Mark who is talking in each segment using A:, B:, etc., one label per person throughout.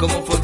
A: como fue.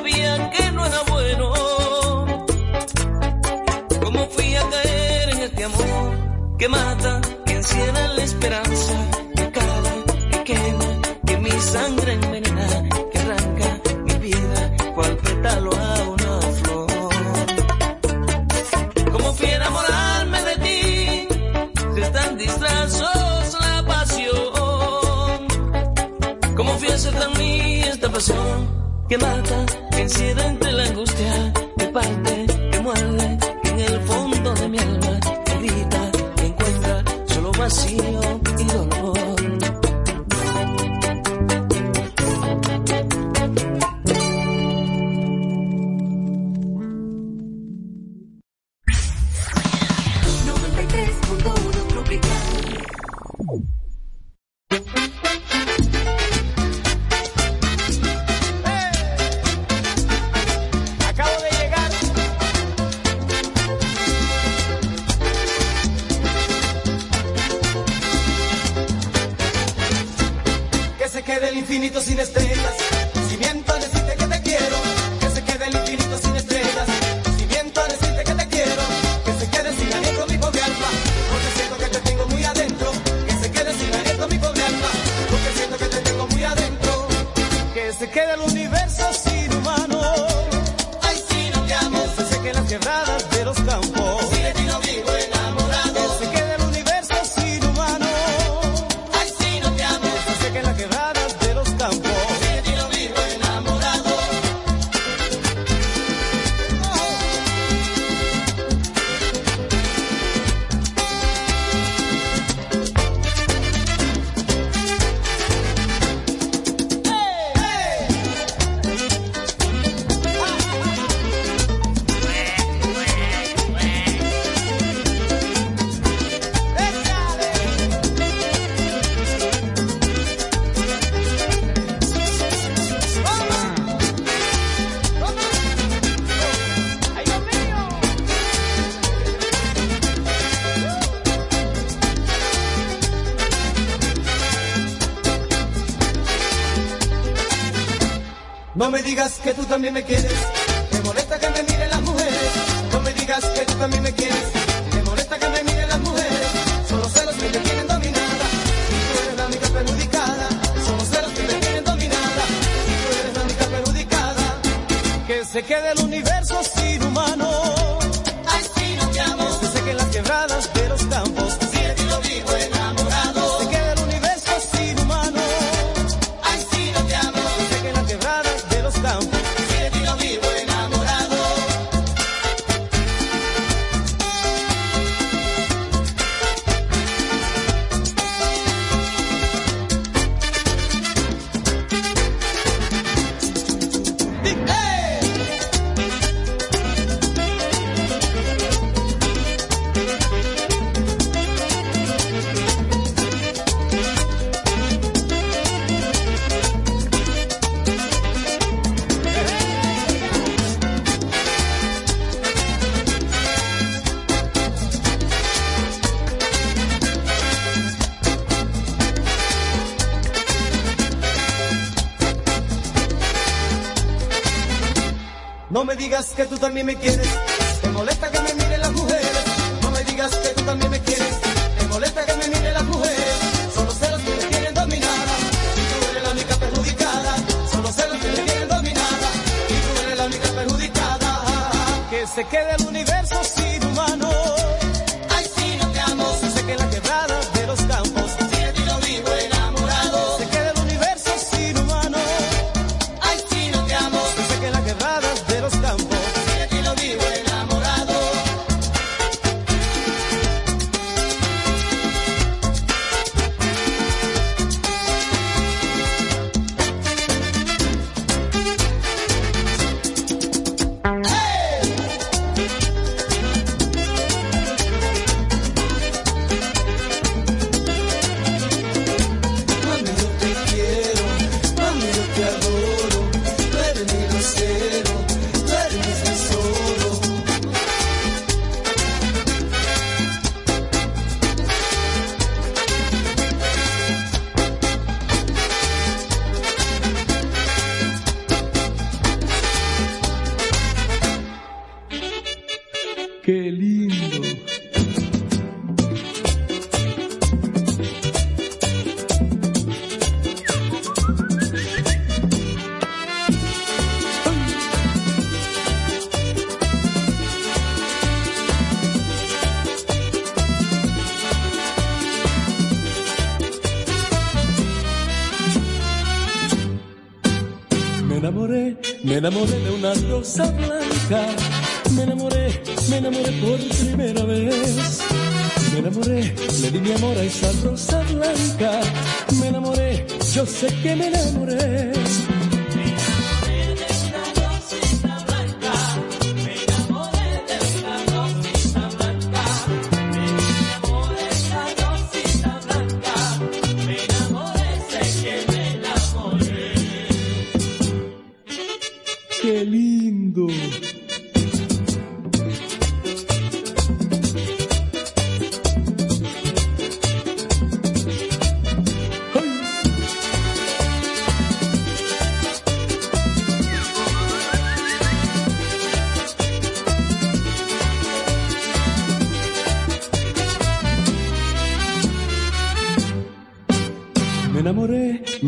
A: sabía que no era bueno. ¿Cómo fui a caer en este amor que mata, que encierra la esperanza, que acaba, que quema, que mi sangre envenena, que arranca mi vida, cual pétalo a una flor? ¿Cómo fui a enamorarme de ti si están disfrazos la pasión? ¿Cómo fui a ser tan mía esta pasión? que mata que la angustia, que parte, que muerde, que en el fondo de mi alma, que grita, que encuentra solo vacío.
B: time to make it.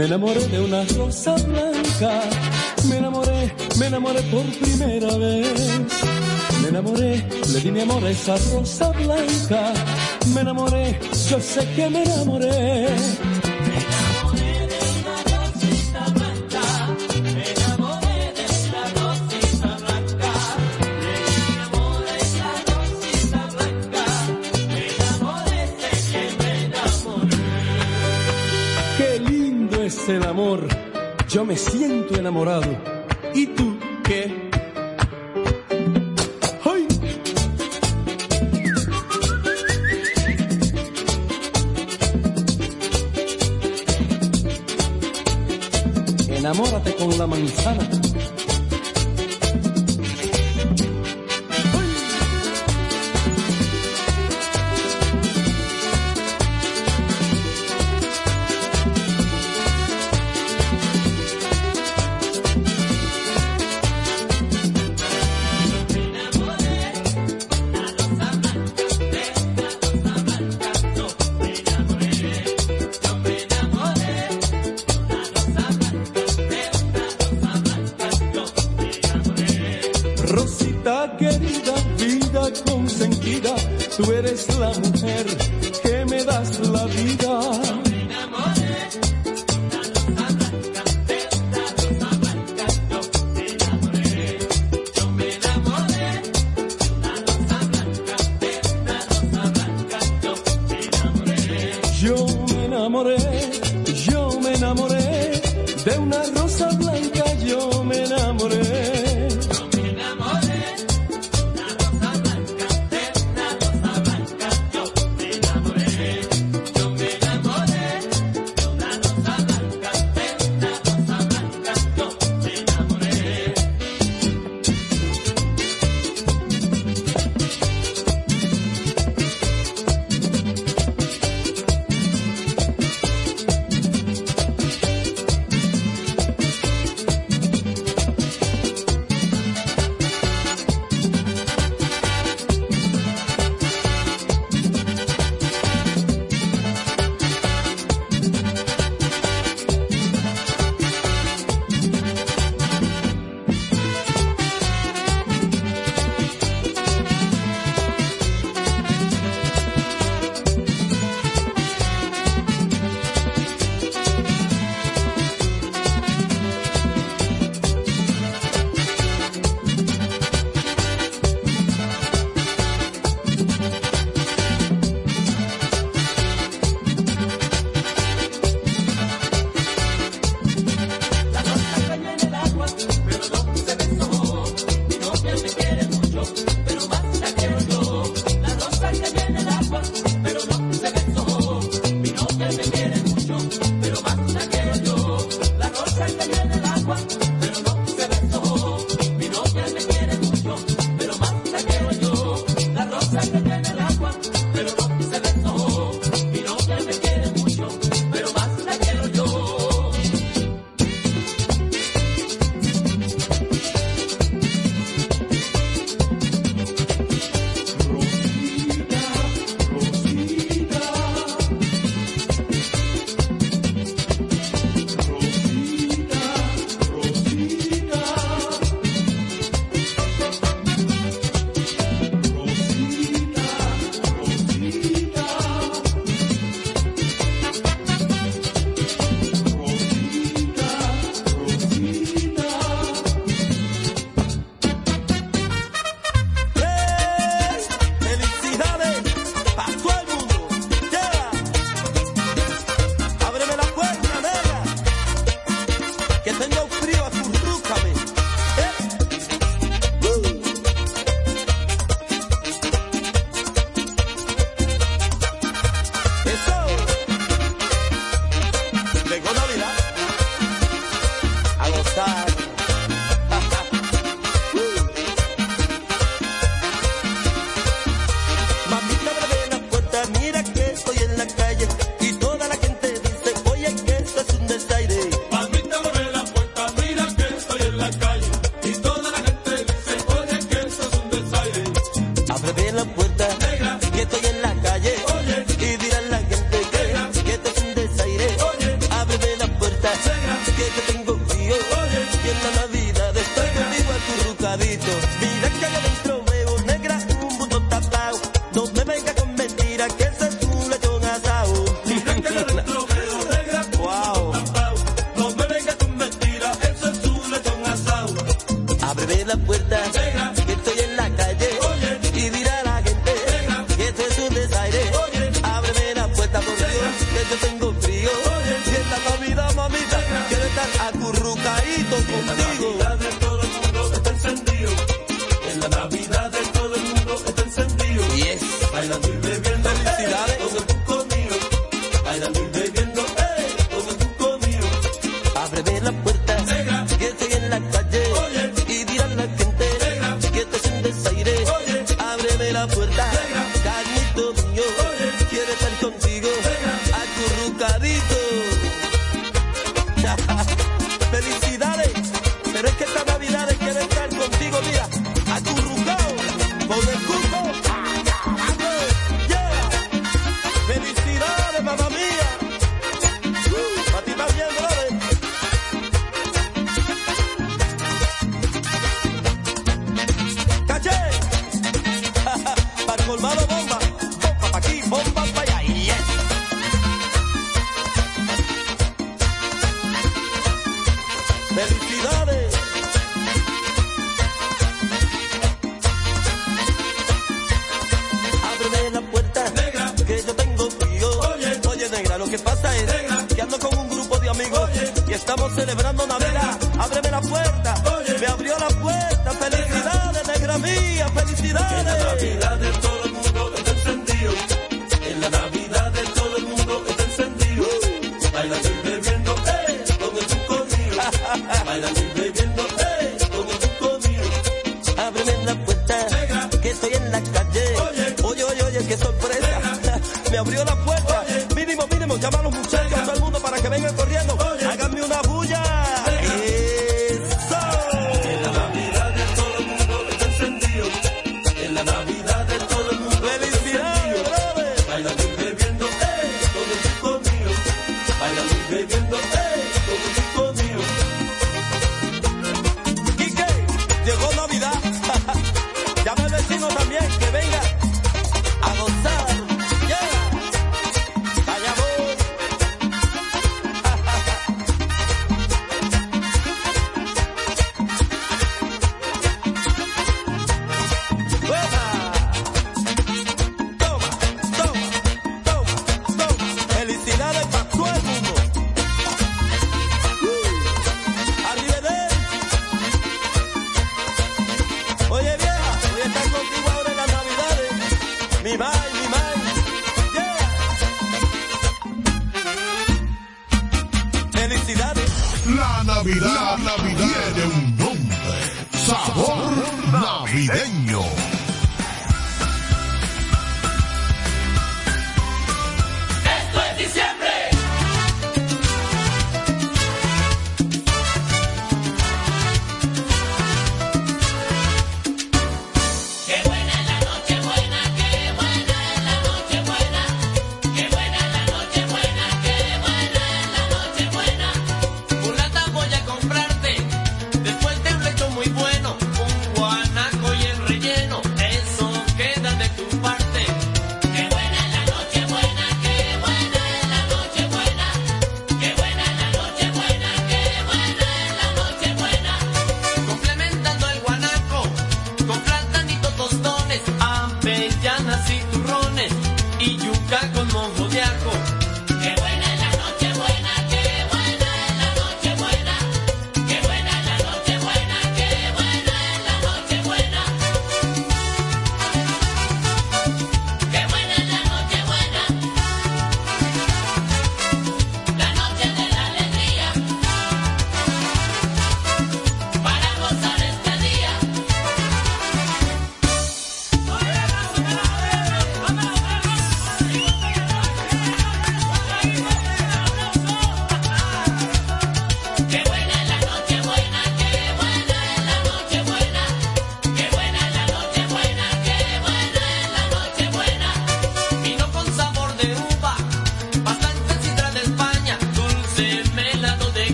B: Me
C: enamoré de una rosa blanca, me enamoré, me enamoré por primera vez. Me enamoré, le di mi amor a esa rosa blanca, me enamoré, yo sé que me enamoré. yo me siento enamorado. ¿Y tú qué? ¡Ay! Enamórate con la manzana de una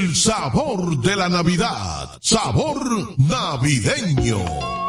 A: El
D: sabor de la Navidad. Sabor navideño.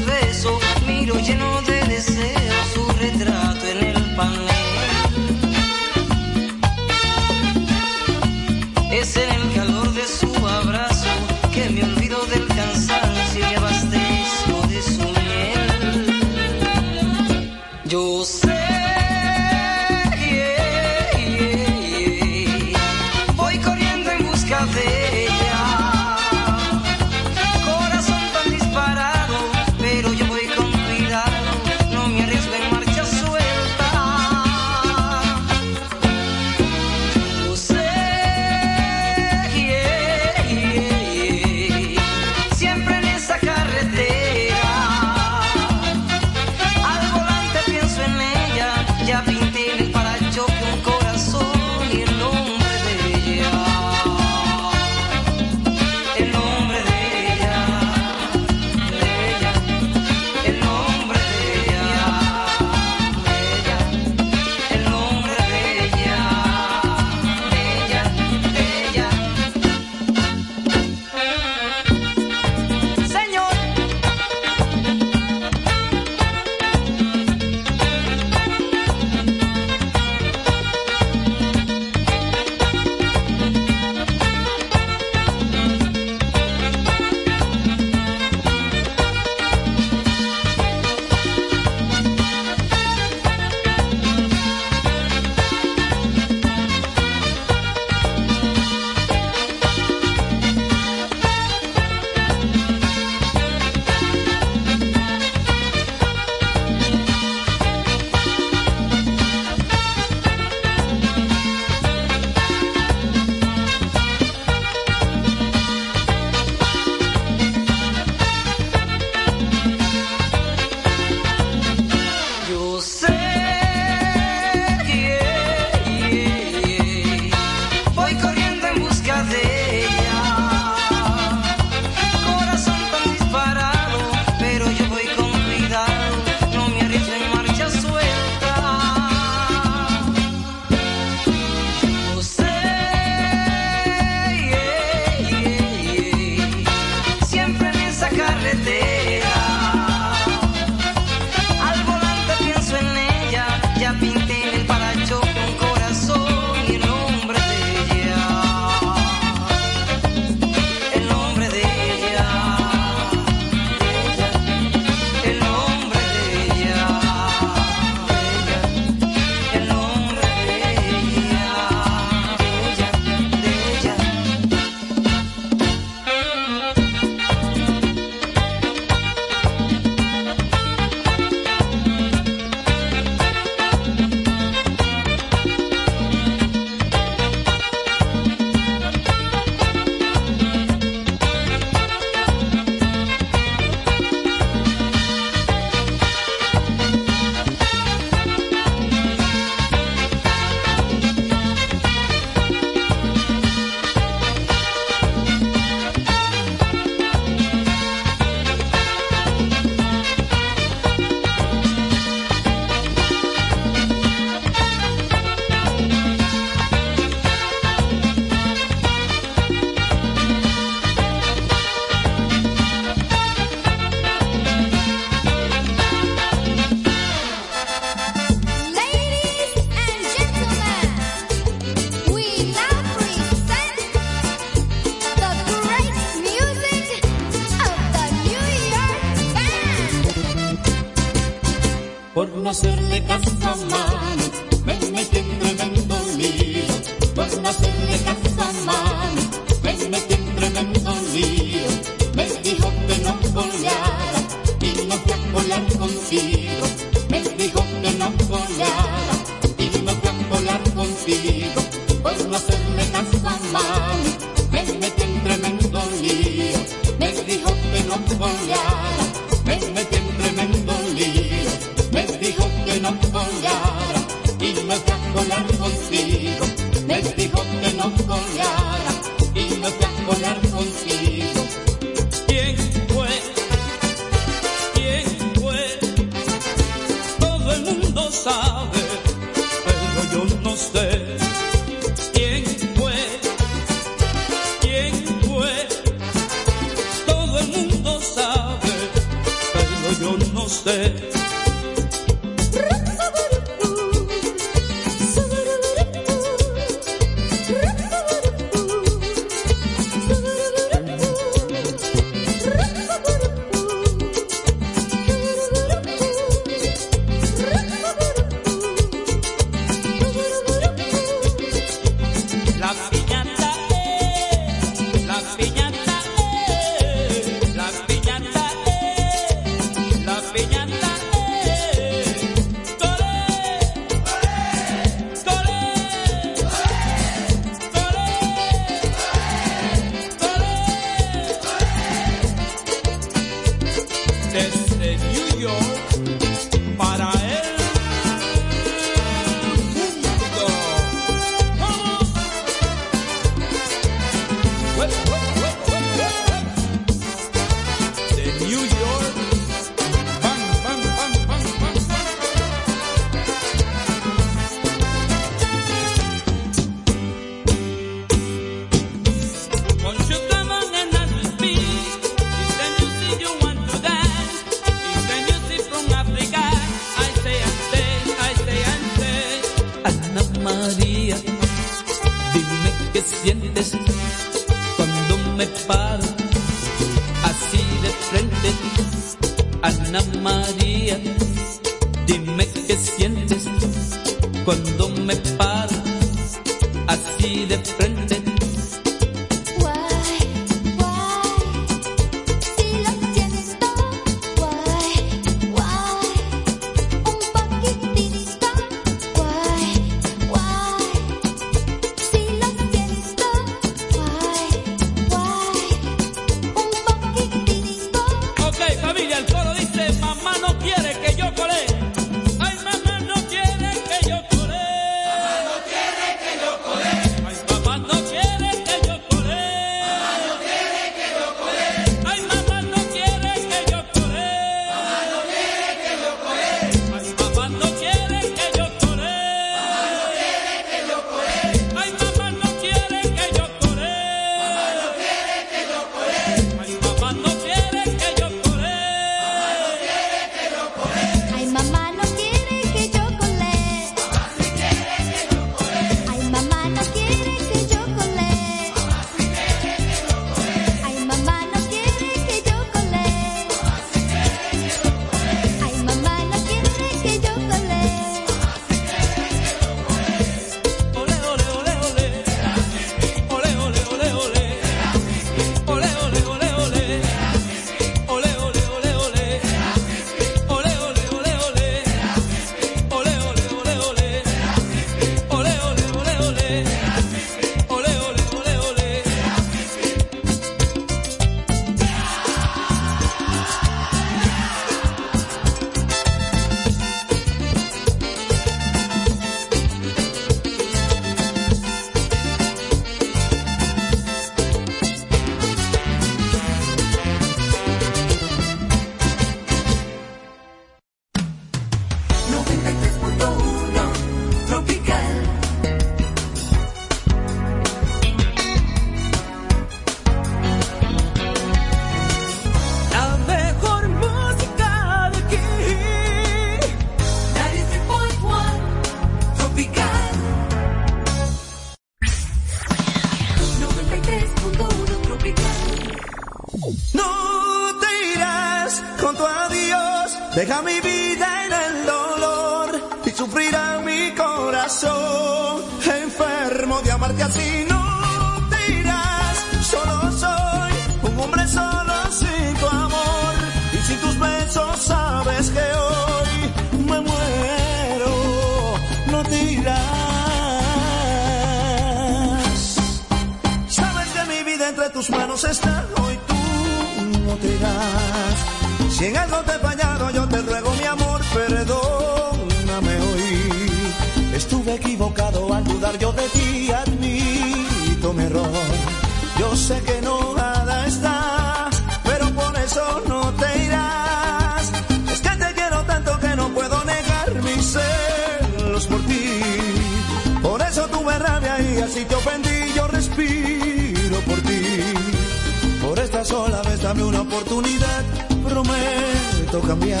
E: sola vez, dame una oportunidad, prometo cambiar.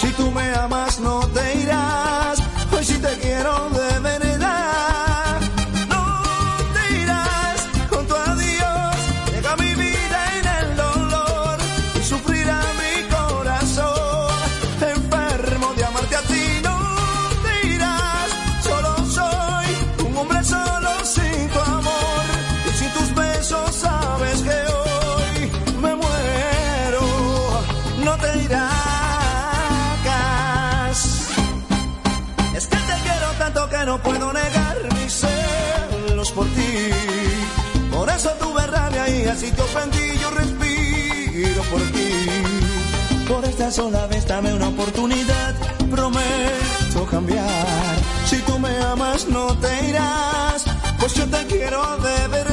E: Si tú me amas, no te irás, hoy sí te quiero de Si te ofendí, yo respiro por ti. Por esta sola vez dame una oportunidad, prometo cambiar. Si tú me amas, no te irás, pues yo te quiero de verdad.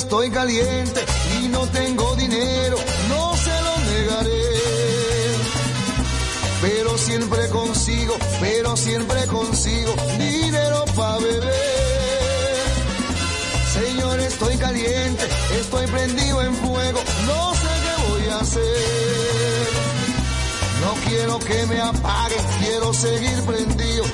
E: Estoy caliente
F: y no tengo dinero, no se lo negaré. Pero siempre consigo, pero siempre consigo dinero para beber. Señor, estoy caliente, estoy prendido en fuego, no sé qué voy a hacer. No quiero que me apague, quiero seguir prendido,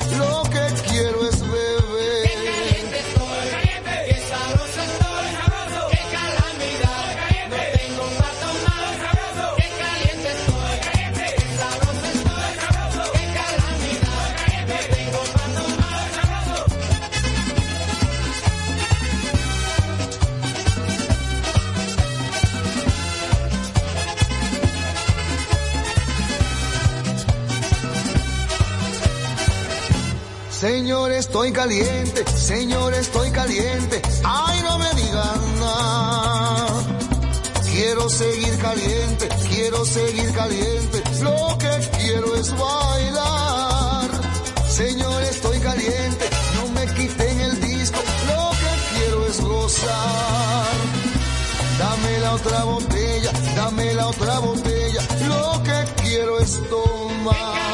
F: Señor, estoy caliente, Señor, estoy caliente. Ay, no me digan nada. Quiero seguir caliente, quiero seguir caliente. Lo que quiero es bailar. Señor, estoy caliente, no me quiten el disco. Lo que quiero es gozar. Dame la otra botella, dame la otra botella. Lo que quiero es tomar.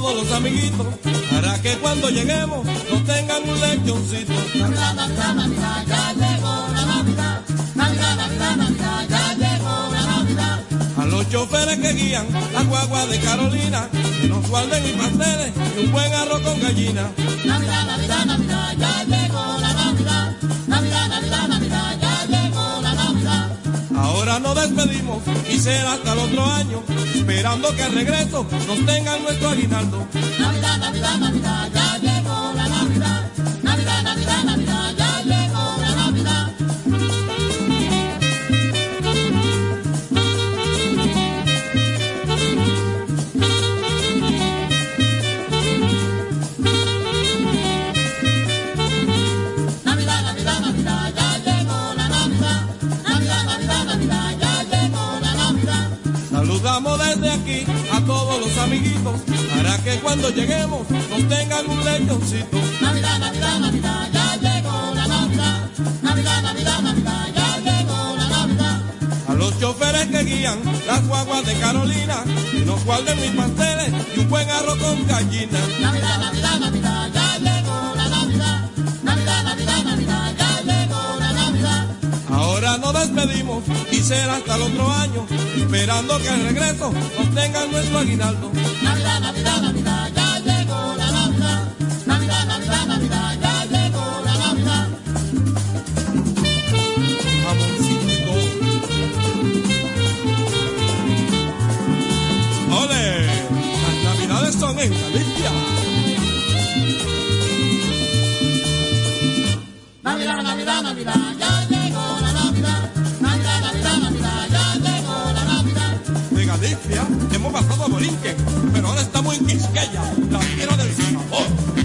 G: Todos los amiguitos para que cuando lleguemos nos tengan un lechoncito.
H: Navidad, Navidad, Navidad, ya llegó la Navidad. Navidad, Navidad, Navidad, ya llegó la Navidad.
G: A los choferes que guían la guagua de Carolina, que nos guarden y pasteles y un buen arroz con gallina.
H: Navidad, Navidad, Navidad, ya llegó la Navidad.
G: Ahora nos despedimos y será hasta el otro año, esperando que al regreso nos tengan nuestro aguinaldo.
H: Navidad, Navidad, Navidad, ya llegó la Navidad. Navidad, Navidad, Navidad, ya
G: todos los amiguitos, para que cuando lleguemos nos tengan un lechoncito.
H: Navidad, Navidad, Navidad, ya llegó la Navidad. Navidad, Navidad, Navidad, ya llegó la Navidad.
G: A los choferes que guían las guaguas de Carolina, que nos guarden mis pasteles y un buen arroz con gallina.
H: Navidad, Navidad, Navidad, ya
G: despedimos y será hasta el otro año, esperando que al regreso nos tengan nuestro aguinaldo.
H: Navidad, Navidad, Navidad, ya llegó la Navidad. Navidad, Navidad, Navidad, ya llegó la Navidad.
G: Jamoncito. ¡Ole! Las navidades son en Galicia.
H: Navidad, Navidad, Navidad, ya llegó
G: Hemos pasado a Borinquen, pero ahora estamos en Quisqueya, la tierra del sabor.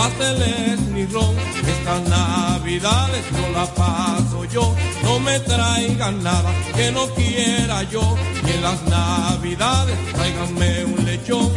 B: pasteles ni ron. Estas navidades no la paso yo. No me traigan nada que no quiera yo. Y en las navidades tráiganme un lechón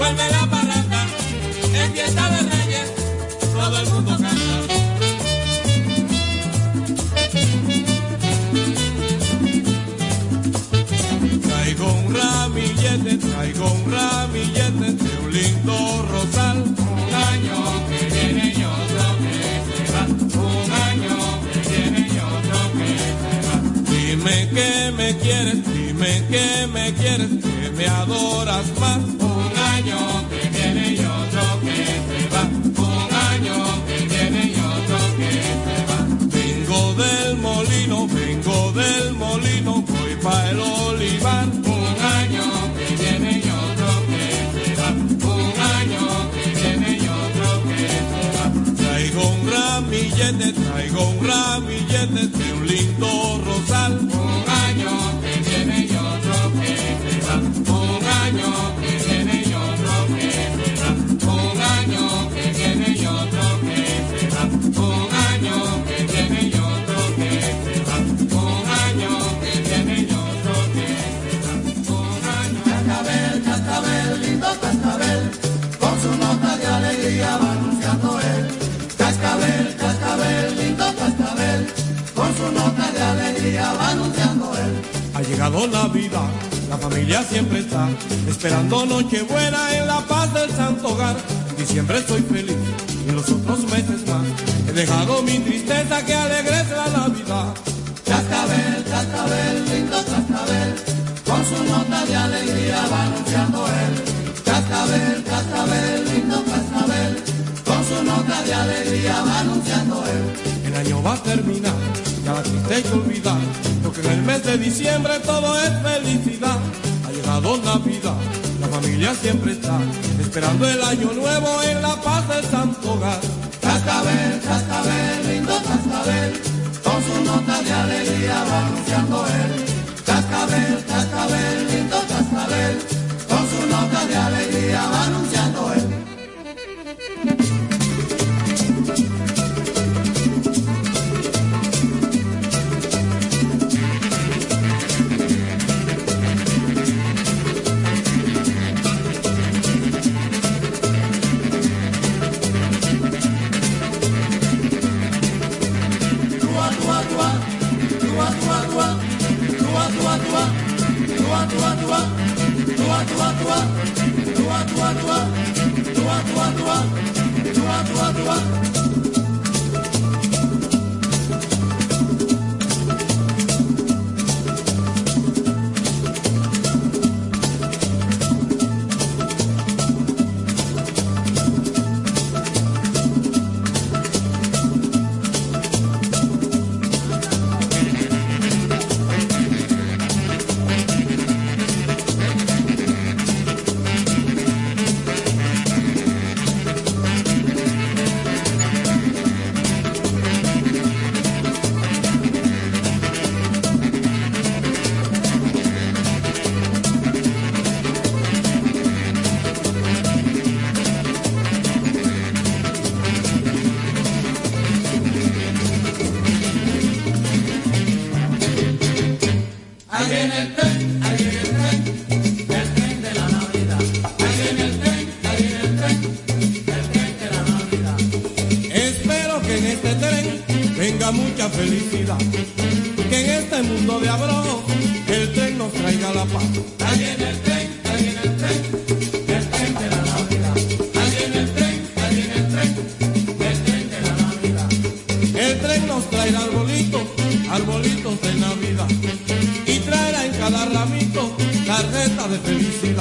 B: vuelve la parranda, en fiesta de reyes, todo el mundo canta. Traigo un ramillete, traigo un ramillete de un lindo rosal, un año que viene y otro que se va, un año que viene y otro que se va. Dime que me quieres, dime que me quieres, que
G: me adoras más. lindo rosal. la vida, la familia siempre está esperando Nochebuena en la paz del santo hogar. En diciembre estoy feliz y en los otros meses más he dejado mi tristeza que alegre la Navidad.
H: Cascabel, cascabel, lindo cascabel, con su nota de alegría va anunciando él. Cascabel, cascabel, lindo cascabel, con su nota de alegría va anunciando él.
G: El año va a terminar, ya la triste hay que olvidar porque en el mes de diciembre todo es felicidad. Ha llegado Navidad, la familia siempre está esperando el año nuevo en la paz del Santo Hogar.
H: Cascabel, cascabel, lindo cascabel, con su nota de alegría va anunciando él. Cascabel, cascabel, lindo cascabel, con su nota de alegría va anunciando
G: traer arbolitos, arbolitos de Navidad. Y traerá en cada ramito tarjeta de felicidad.